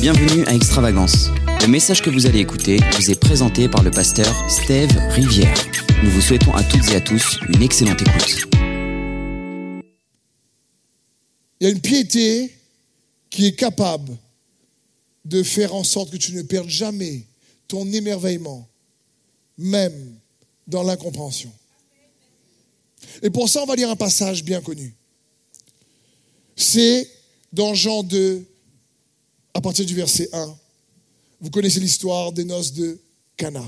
Bienvenue à Extravagance. Le message que vous allez écouter vous est présenté par le pasteur Steve Rivière. Nous vous souhaitons à toutes et à tous une excellente écoute. Il y a une piété qui est capable de faire en sorte que tu ne perdes jamais ton émerveillement, même dans l'incompréhension. Et pour ça, on va lire un passage bien connu. C'est dans Jean 2, à partir du verset 1. Vous connaissez l'histoire des noces de Cana.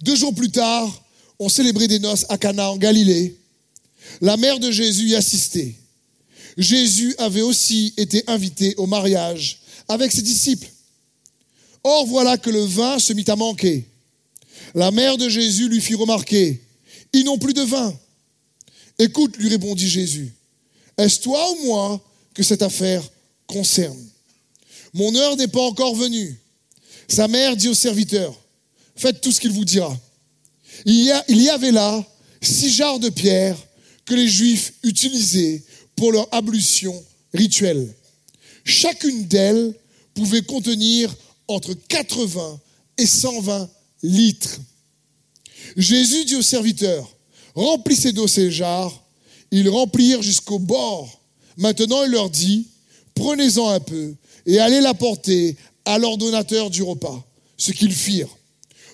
Deux jours plus tard, on célébrait des noces à Cana en Galilée. La mère de Jésus y assistait. Jésus avait aussi été invité au mariage avec ses disciples. Or voilà que le vin se mit à manquer. La mère de Jésus lui fit remarquer, ils n'ont plus de vin. Écoute, lui répondit Jésus, est-ce toi ou moi que cette affaire concerne. Mon heure n'est pas encore venue. Sa mère dit au serviteur, faites tout ce qu'il vous dira. Il y, avait là six jarres de pierre que les Juifs utilisaient pour leur ablution rituelle. Chacune d'elles pouvait contenir entre 80 et 120 litres. Jésus dit au serviteur, remplissez d'eau ces jarres. Ils remplirent jusqu'au bord. Maintenant, il leur dit, prenez-en un peu et allez l'apporter à l'ordonnateur du repas. Ce qu'ils firent.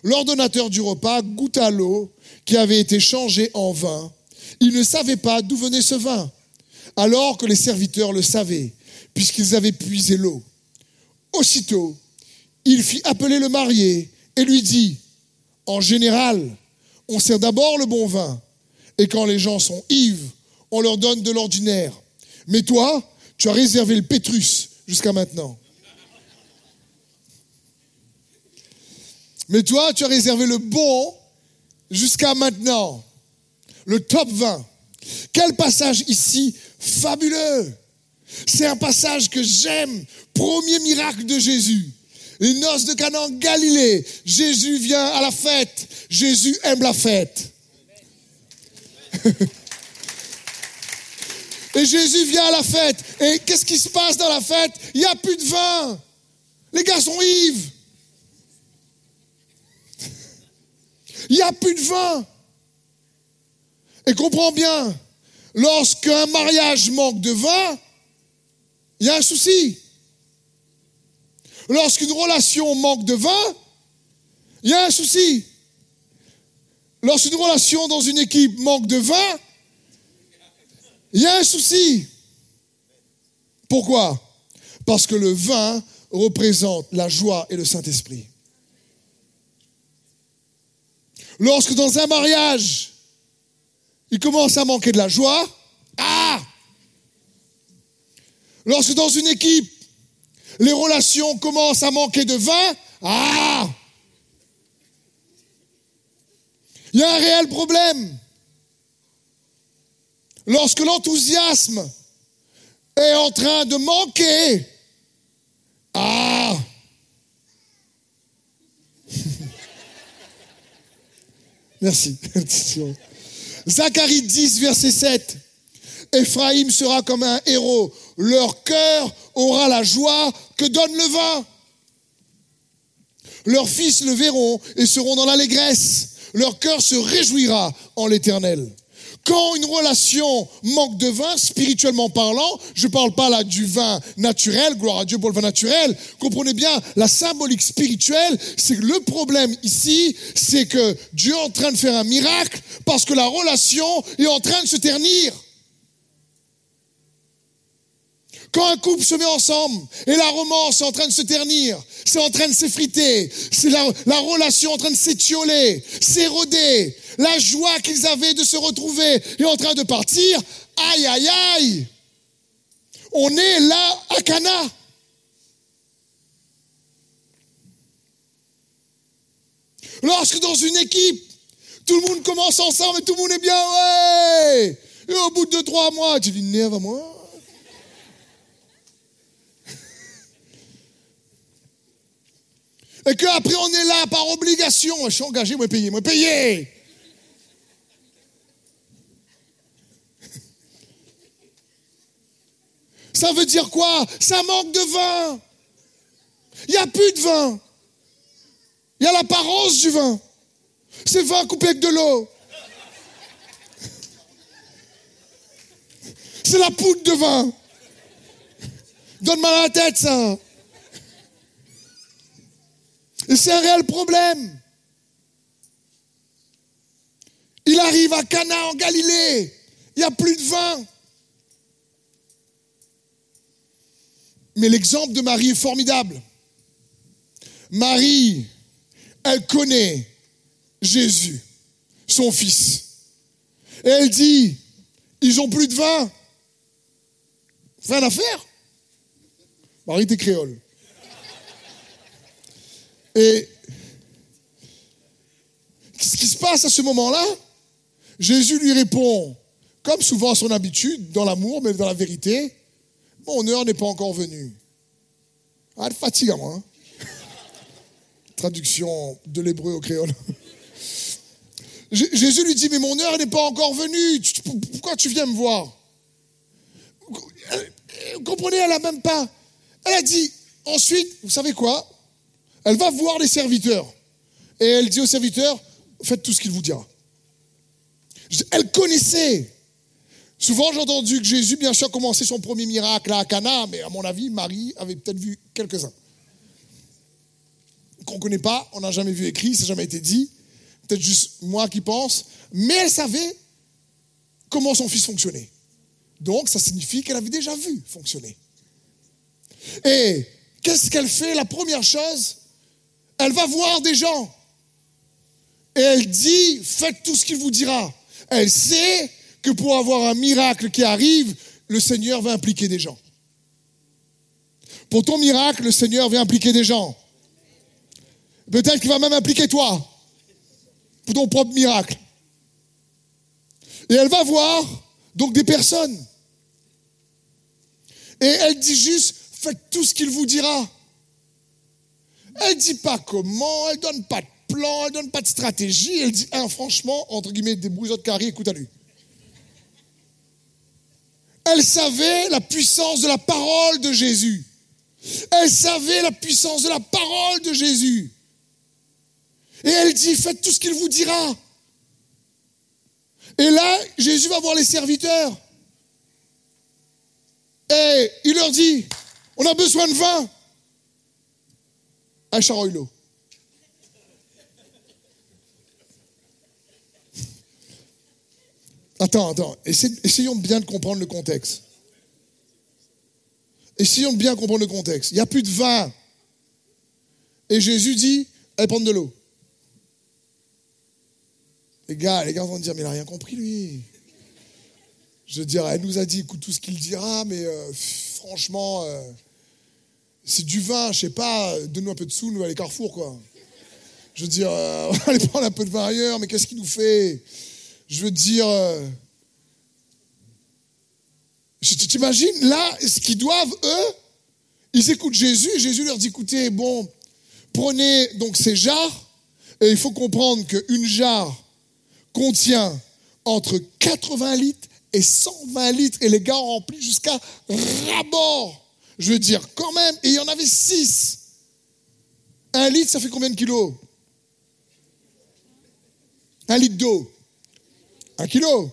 L'ordonnateur du repas goûta l'eau qui avait été changée en vin. Il ne savait pas d'où venait ce vin, alors que les serviteurs le savaient, puisqu'ils avaient puisé l'eau. Aussitôt, il fit appeler le marié et lui dit, en général, on sert d'abord le bon vin, et quand les gens sont ivres, on leur donne de l'ordinaire. Mais toi, tu as réservé le Pétrus jusqu'à maintenant. Mais toi, tu as réservé le bon jusqu'à maintenant. Le top 20. Quel passage ici fabuleux. C'est un passage que j'aime. Premier miracle de Jésus. Les noces de Canaan Galilée. Jésus vient à la fête. Jésus aime la fête. Et Jésus vient à la fête. Et qu'est-ce qui se passe dans la fête? Il n'y a plus de vin. Les gars sont ivres. Il n'y a plus de vin. Et comprends bien, lorsqu'un mariage manque de vin, il y a un souci. Lorsqu'une relation manque de vin, il y a un souci. Lorsqu'une relation dans une équipe manque de vin, il y a un souci. Pourquoi? Parce que le vin représente la joie et le Saint-Esprit. Lorsque dans un mariage, il commence à manquer de la joie, ah Lorsque dans une équipe, les relations commencent à manquer de vin, ah Il y a un réel problème. Lorsque l'enthousiasme est en train de manquer, ah Merci. Zacharie 10, verset 7. Ephraïm sera comme un héros. Leur cœur aura la joie que donne le vin. Leurs fils le verront et seront dans l'allégresse. Leur cœur se réjouira en l'éternel. Quand une relation manque de vin, spirituellement parlant, je ne parle pas là du vin naturel, gloire à Dieu pour le vin naturel, comprenez bien, la symbolique spirituelle, c'est que le problème ici, c'est que Dieu est en train de faire un miracle parce que la relation est en train de se ternir. Quand un couple se met ensemble et la romance est en train de se ternir, c'est en train de s'effriter, c'est la, la, relation en train de s'étioler, s'éroder, la joie qu'ils avaient de se retrouver est en train de partir, aïe aïe aïe, on est là à Cana. Lorsque dans une équipe, tout le monde commence ensemble et tout le monde est bien, ouais, et au bout de deux, trois mois, tu dis, nerve à moi. Et qu'après on est là par obligation. Je suis engagé, moi payer, moi payer. Ça veut dire quoi? Ça manque de vin. Il n'y a plus de vin. Il y a l'apparence du vin. C'est vin coupé avec de l'eau. C'est la poudre de vin. Donne mal à la tête, ça. Et c'est un réel problème. Il arrive à Cana en Galilée. Il n'y a plus de vin. Mais l'exemple de Marie est formidable. Marie, elle connaît Jésus, son fils. Et elle dit, ils ont plus de vin. Rien à faire. Marie était créole. Et ce qui se passe à ce moment-là, Jésus lui répond, comme souvent à son habitude, dans l'amour, mais dans la vérité, mon heure n'est pas encore venue. Ah, elle fatigue à moi. Traduction de l'hébreu au créole. Jésus lui dit, mais mon heure n'est pas encore venue. Pourquoi tu viens me voir? Vous comprenez, elle n'a même pas. Elle a dit, ensuite, vous savez quoi? Elle va voir les serviteurs. Et elle dit aux serviteurs, faites tout ce qu'il vous dira. Elle connaissait. Souvent, j'ai entendu que Jésus, bien sûr, commençait son premier miracle à Cana, mais à mon avis, Marie avait peut-être vu quelques-uns. Qu'on ne connaît pas, on n'a jamais vu écrit, ça n'a jamais été dit. Peut-être juste moi qui pense. Mais elle savait comment son fils fonctionnait. Donc, ça signifie qu'elle avait déjà vu fonctionner. Et qu'est-ce qu'elle fait? La première chose, elle va voir des gens. Et elle dit, faites tout ce qu'il vous dira. Elle sait que pour avoir un miracle qui arrive, le Seigneur va impliquer des gens. Pour ton miracle, le Seigneur va impliquer des gens. Peut-être qu'il va même impliquer toi pour ton propre miracle. Et elle va voir donc des personnes. Et elle dit juste, faites tout ce qu'il vous dira. Elle dit pas comment, elle donne pas de plan, elle donne pas de stratégie. Elle dit, hein, franchement, entre guillemets, des de carré, écoute à lui. Elle savait la puissance de la parole de Jésus. Elle savait la puissance de la parole de Jésus. Et elle dit, faites tout ce qu'il vous dira. Et là, Jésus va voir les serviteurs. Et il leur dit, on a besoin de vin. Un charoilo. Attends, attends. Essayons bien de comprendre le contexte. Essayons de bien comprendre le contexte. Il n'y a plus de vin. Et Jésus dit, allez prendre de l'eau. Les gars, les gars vont dire, mais il n'a rien compris, lui. Je veux dire, elle nous a dit, écoute tout ce qu'il dira, mais euh, franchement, euh, c'est du vin, je sais pas, donne-nous un peu de sous, nous, aller Carrefour, quoi. Je veux dire, euh, on va aller prendre un peu de vin ailleurs, mais qu'est-ce qu'il nous fait? Je veux dire, euh, tu t'imagines là, ce qu'ils doivent, eux, ils écoutent Jésus, et Jésus leur dit, écoutez, bon, prenez donc ces jarres, et il faut comprendre qu'une jarre contient entre 80 litres et 120 litres, et les gars ont rempli jusqu'à rabord. Je veux dire, quand même, et il y en avait 6. Un litre, ça fait combien de kilos? Un litre d'eau. Un kilo.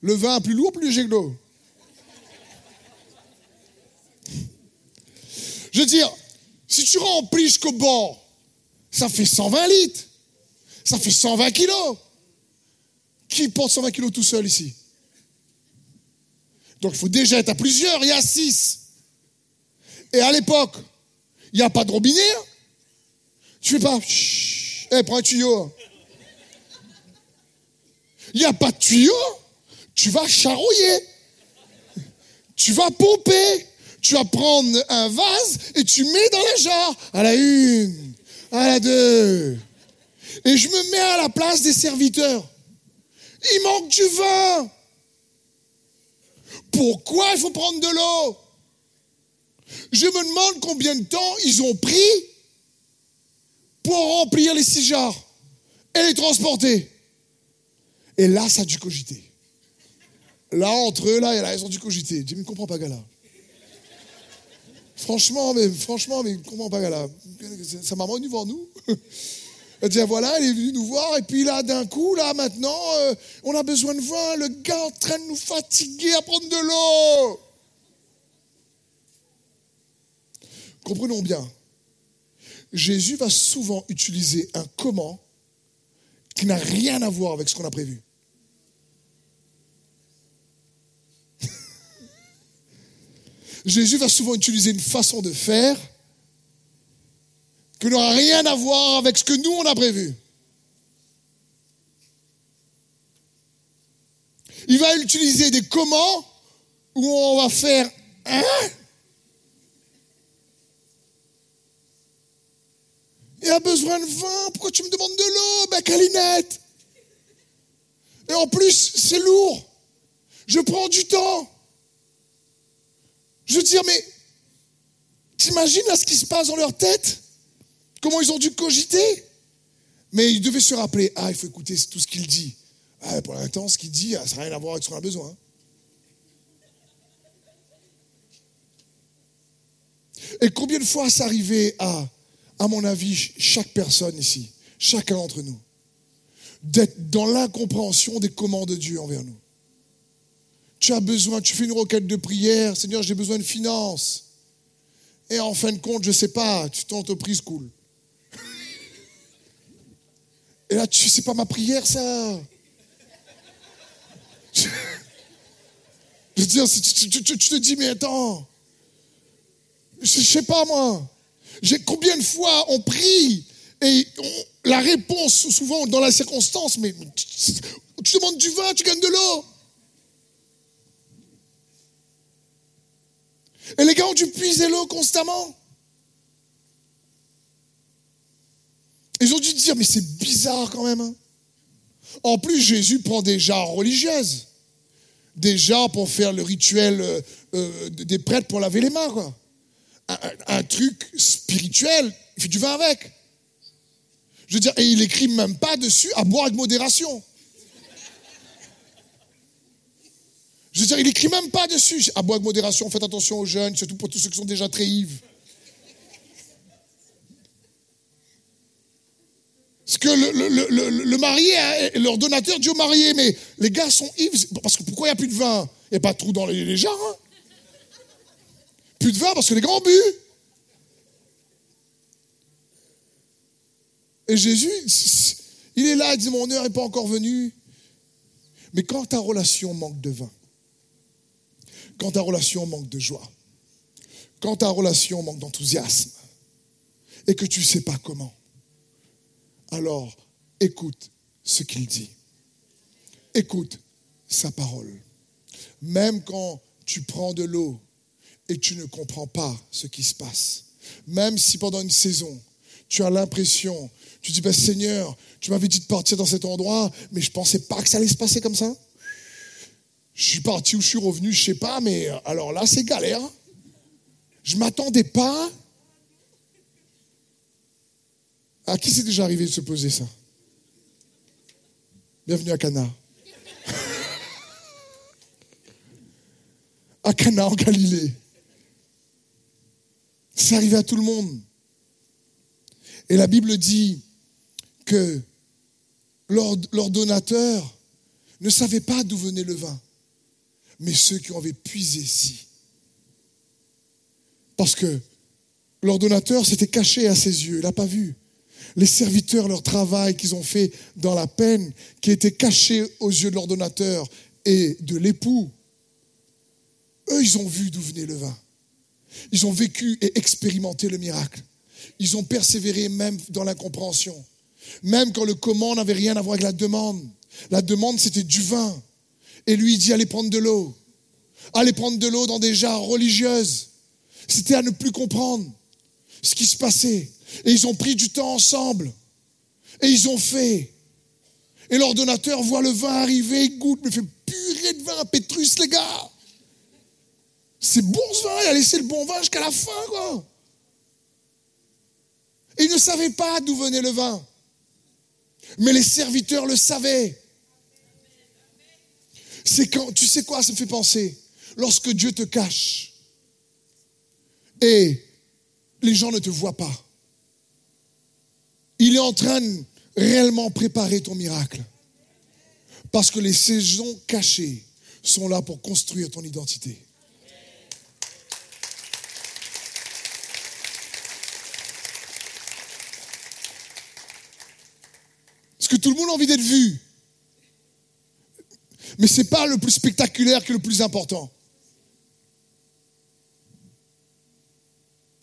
Le vin plus lourd, plus léger que l'eau. Je veux dire, si tu remplis jusqu'au bord, ça fait 120 litres. Ça fait 120 kilos. Qui porte 120 kilos tout seul ici? Donc il faut déjà être à plusieurs, il y a 6. Et à l'époque, il n'y a pas de robinet. Hein. Tu fais pas, eh, prends un tuyau. Il n'y a pas de tuyau. Tu vas charrouiller. Tu vas pomper. Tu vas prendre un vase et tu mets dans la jarre. À la une, à la deux. Et je me mets à la place des serviteurs. Il manque du vin. Pourquoi il faut prendre de l'eau? Je me demande combien de temps ils ont pris pour remplir les six jarres et les transporter. Et là, ça a dû cogiter. Là, entre eux, là, ils ont dû cogiter. Je ne comprends pas, gars, là. Franchement, mais franchement, mais comment pas là Sa maman est venue voir nous. Elle dit, voilà, elle est venue nous voir, et puis là, d'un coup, là, maintenant, euh, on a besoin de vin, le gars en train de nous fatiguer à prendre de l'eau. Comprenons bien, Jésus va souvent utiliser un comment qui n'a rien à voir avec ce qu'on a prévu. Jésus va souvent utiliser une façon de faire qui n'aura rien à voir avec ce que nous, on a prévu. Il va utiliser des comment où on va faire un. Il a besoin de vin, pourquoi tu me demandes de l'eau Ben, Calinette? Et en plus, c'est lourd. Je prends du temps. Je veux dire, mais t'imagines là ce qui se passe dans leur tête? Comment ils ont dû cogiter? Mais ils devaient se rappeler, ah, il faut écouter tout ce qu'il dit. Ah, pour l'instant, ce qu'il dit, ça n'a rien à voir avec ce qu'on a besoin. Et combien de fois ça arrivait à, à mon avis, chaque personne ici, chacun d'entre nous, d'être dans l'incompréhension des commandes de Dieu envers nous tu as besoin, tu fais une requête de prière, Seigneur, j'ai besoin de finances. Et en fin de compte, je ne sais pas, tu ton entreprise coule. Et là, tu sais pas ma prière, ça. Dire, tu, te dis, mais attends, je ne sais pas moi. Combien de fois on prie et la réponse, souvent dans la circonstance, mais tu demandes du vin, tu gagnes de l'eau. Et les gars ont dû puiser l'eau constamment. Ils ont dû dire, mais c'est bizarre quand même. Hein. En plus, Jésus prend des jarres religieuses. Des jarres pour faire le rituel euh, euh, des prêtres pour laver les mains. Quoi. Un, truc spirituel, il fait du vin avec. Je veux dire, et il écrit même pas dessus à boire avec modération. Je veux dire, il écrit même pas dessus. À boire avec modération, faites attention aux jeunes, surtout pour tous ceux qui sont déjà très ivres. Parce que le, marié, leur donateur dit au marié, mais les gars sont ivres, parce que pourquoi il n'y a plus de vin? Il n'y a pas de trou dans les, les. Hein. De vin parce que les gars ont. Et Jésus, il est là, il dit, mon heure n'est pas encore venue. Mais quand ta relation manque de vin, quand ta relation manque de joie, quand ta relation manque d'enthousiasme, et que tu ne sais pas comment, alors écoute ce qu'il dit. Écoute sa parole. Même quand tu prends de l'eau et tu ne comprends pas ce qui se passe, même si pendant une saison, tu as l'impression, tu dis, ben, Seigneur, tu m'avais dit de partir dans cet endroit, mais je ne pensais pas que ça allait se passer comme ça. Je suis parti ou je suis revenu, je sais pas, mais euh, alors là, c'est galère. Je m'attendais pas. À qui c'est déjà arrivé de se poser ça? Bienvenue à Cana. à Cana en Galilée. C'est arrivé à tout le monde. Et la Bible dit que l'ordonnateur ne savait pas d'où venait le vin mais ceux qui avaient puisé ici. Parce que l'ordonnateur s'était caché à ses yeux, il n'a pas vu. Les serviteurs, leur travail qu'ils ont fait dans la peine, qui était caché aux yeux de l'ordonnateur et de l'époux, eux, ils ont vu d'où venait le vin. Ils ont vécu et expérimenté le miracle. Ils ont persévéré même dans l'incompréhension. Même quand le comment n'avait rien à voir avec la demande. La demande, c'était du vin. Et lui, il dit, allez prendre de l'eau. Allez prendre de l'eau dans des jarres religieuses. C'était à ne plus comprendre ce qui se passait. Et ils ont pris du temps ensemble. Et ils ont fait. Et l'ordonnateur voit le vin arriver, il goûte, mais fait purée de vin à Pétrus, les gars. C'est bon vin, il a laissé le bon vin jusqu'à la fin, quoi. Ils ne savaient pas d'où venait le vin. Mais les serviteurs le savaient. C'est quand, tu sais quoi, ça me fait penser. Lorsque Dieu te cache et les gens ne te voient pas. Il est en train de réellement préparer ton miracle. Parce que les saisons cachées sont là pour construire ton identité. Que tout le monde a envie d'être vu Mais ce n'est pas le plus spectaculaire qui est le plus important.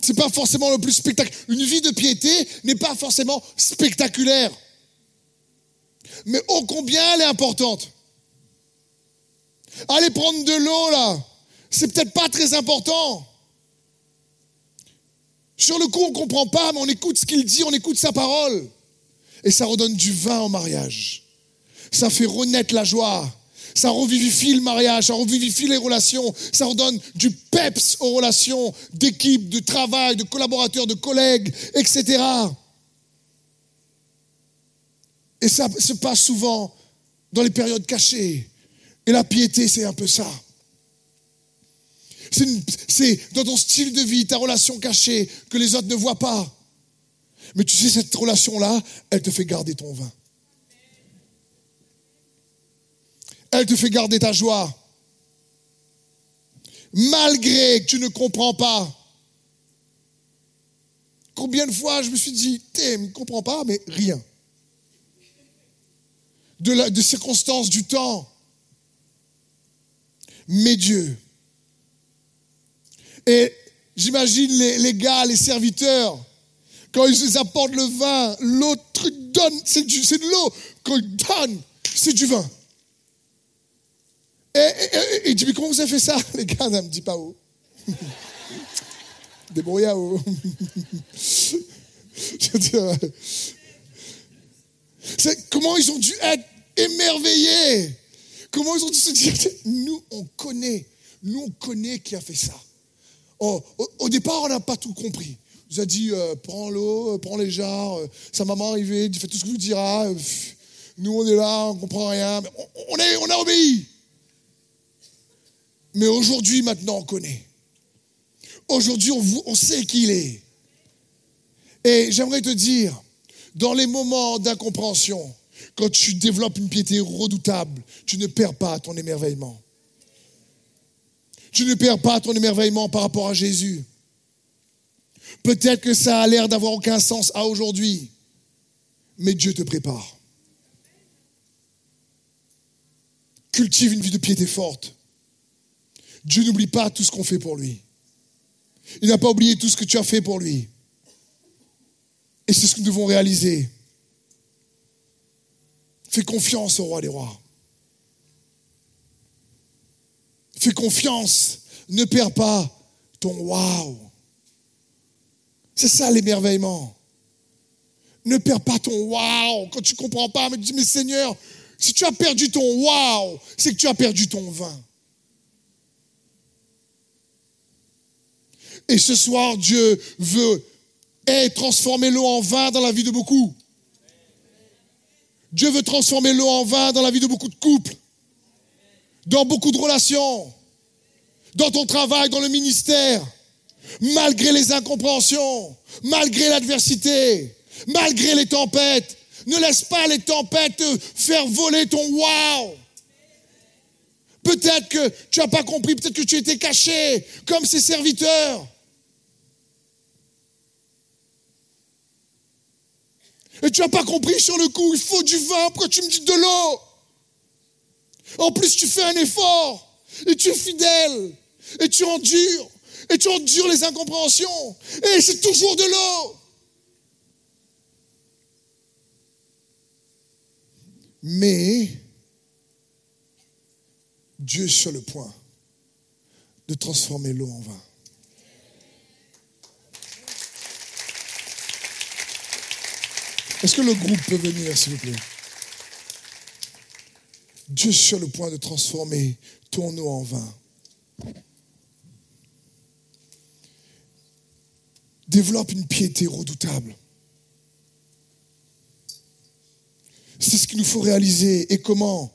Ce n'est pas forcément le plus spectaculaire. Une vie de piété n'est pas forcément spectaculaire. Mais ô combien elle est importante. Aller prendre de l'eau là, c'est peut-être pas très important. Sur le coup, on ne comprend pas, mais on écoute ce qu'il dit, on écoute sa parole. Et ça redonne du vin au mariage. Ça fait renaître la joie. Ça revivifie le mariage, ça revivifie les relations, ça redonne du peps aux relations d'équipe, de travail, de collaborateurs, de collègues, etc. Et ça se passe souvent dans les périodes cachées. Et la piété, c'est un peu ça. C'est dans ton style de vie, ta relation cachée, que les autres ne voient pas. Mais tu sais, cette relation-là, elle te fait garder ton vin. Elle te fait garder ta joie. Malgré que tu ne comprends pas. Combien de fois je me suis dit, tu ne comprends pas, mais rien. De, la, de circonstances, du temps. Mais Dieu. Et j'imagine les gars, les serviteurs, quand ils apportent le vin, l'autre donne, c'est de l'eau. Quand ils donnent, c'est du vin. Et, dit, mais comment vous avez fait ça Les gars, ne me dit pas où. Débrouillez où? comment ils ont dû être émerveillés. Comment ils ont dû se dire, nous, on connaît. Nous, on connaît qui a fait ça. Oh, au, départ, on n'a pas tout compris. Il nous a dit, euh, prends l'eau, euh, prends les jars, euh, sa maman est arrivée, fais tout ce que vous dira. nous, on est là, on ne comprend rien. Mais on, est, on a obéi. Mais aujourd'hui, maintenant, on connaît. Aujourd'hui, on, on sait qui il est. Et j'aimerais te dire, dans les moments d'incompréhension, quand tu développes une piété redoutable, tu ne perds pas ton émerveillement. Tu ne perds pas ton émerveillement par rapport à Jésus. Peut-être que ça a l'air d'avoir aucun sens à aujourd'hui, mais Dieu te prépare. Cultive une vie de piété forte. Dieu n'oublie pas tout ce qu'on fait pour lui. Il n'a pas oublié tout ce que tu as fait pour lui. Et c'est ce que nous devons réaliser. Fais confiance au roi des rois. Fais confiance. Ne perds pas ton waouh. C'est ça l'émerveillement. Ne perds pas ton waouh. Quand tu ne comprends pas, mais tu dis, mais Seigneur, si tu as perdu ton waouh, c'est que tu as perdu ton vin. Et ce soir, Dieu veut transformer l'eau en vin dans la vie de beaucoup. Dieu veut transformer l'eau en vin dans la vie de beaucoup de couples, dans beaucoup de relations, dans ton travail, dans le ministère, malgré les incompréhensions, malgré l'adversité, malgré les tempêtes. Ne laisse pas les tempêtes faire voler ton wow. Peut-être que tu n'as pas compris, peut-être que tu étais caché comme ses serviteurs. Et tu n'as pas compris sur le coup, il faut du vin, pourquoi tu me dis de l'eau En plus, tu fais un effort, et tu es fidèle, et tu endures, et tu endures les incompréhensions, et c'est toujours de l'eau. Mais Dieu est sur le point de transformer l'eau en vin. Est-ce que le groupe peut venir, s'il vous plaît? Dieu est sur le point de transformer ton eau en vin. Développe une piété redoutable. C'est ce qu'il nous faut réaliser. Et comment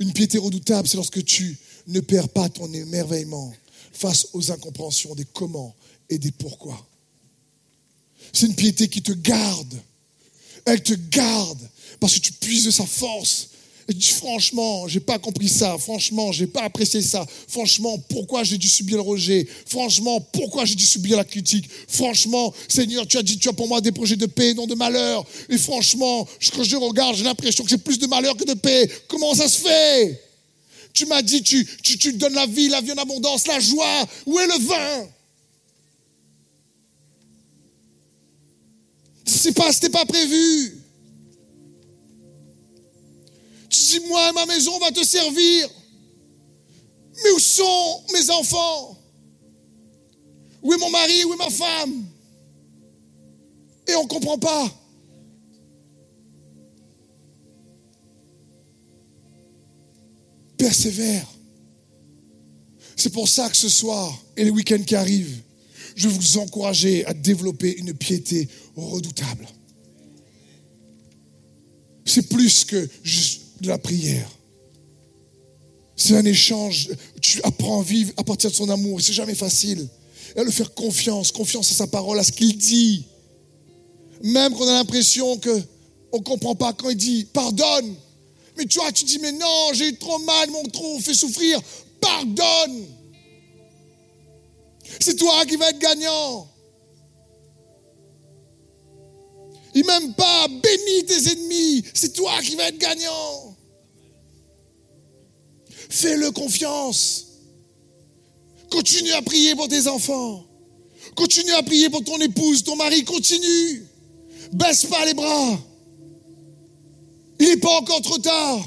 Une piété redoutable, c'est lorsque tu ne perds pas ton émerveillement face aux incompréhensions des comment et des pourquoi. C'est une piété qui te garde. Elle te garde parce que tu puises de sa force. Dis, franchement, j'ai pas compris ça. Franchement, j'ai pas apprécié ça. Franchement, pourquoi j'ai dû subir le rejet? Franchement, pourquoi j'ai dû subir la critique? Franchement, Seigneur, tu as dit, tu as pour moi des projets de paix, non de malheur. Et franchement, quand je regarde, j'ai l'impression que j'ai plus de malheur que de paix. Comment ça se fait? Tu m'as dit, tu, tu, tu donnes la vie, la vie en abondance, la joie. Où est le vin? C'est pas, c'était pas prévu. Tu dis, moi ma maison, on va te servir. Mais où sont mes enfants? Où est mon mari? Où est ma femme? Et on ne comprend pas. Persévère. C'est pour ça que ce soir et les week-ends qui arrivent, je vais vous encourager à développer une piété redoutable. C'est plus que de la prière. C'est un échange. Tu apprends à vivre à partir de son amour. C'est jamais facile. Et à le faire confiance, confiance à sa parole, à ce qu'il dit. Même qu'on a l'impression que on comprend pas quand il dit pardonne. Mais tu vois, tu dis mais non, j'ai eu trop mal, m'ont trop fait souffrir. Pardonne. C'est toi qui vas être gagnant. Il m'aime pas, bénis tes ennemis, c'est toi qui vas être gagnant. Fais-le confiance. Continue à prier pour tes enfants. Continue à prier pour ton épouse, ton mari, continue. Baisse pas les bras. Il n'est pas encore trop tard.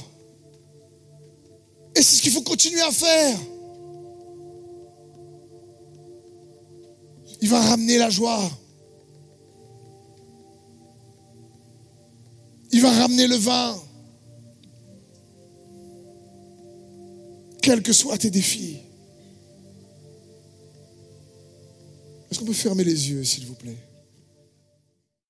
Et c'est ce qu'il faut continuer à faire. Il va ramener la joie. Il va ramener le vin. Quels que soient tes défis. Est-ce qu'on peut fermer les yeux, s'il vous plaît?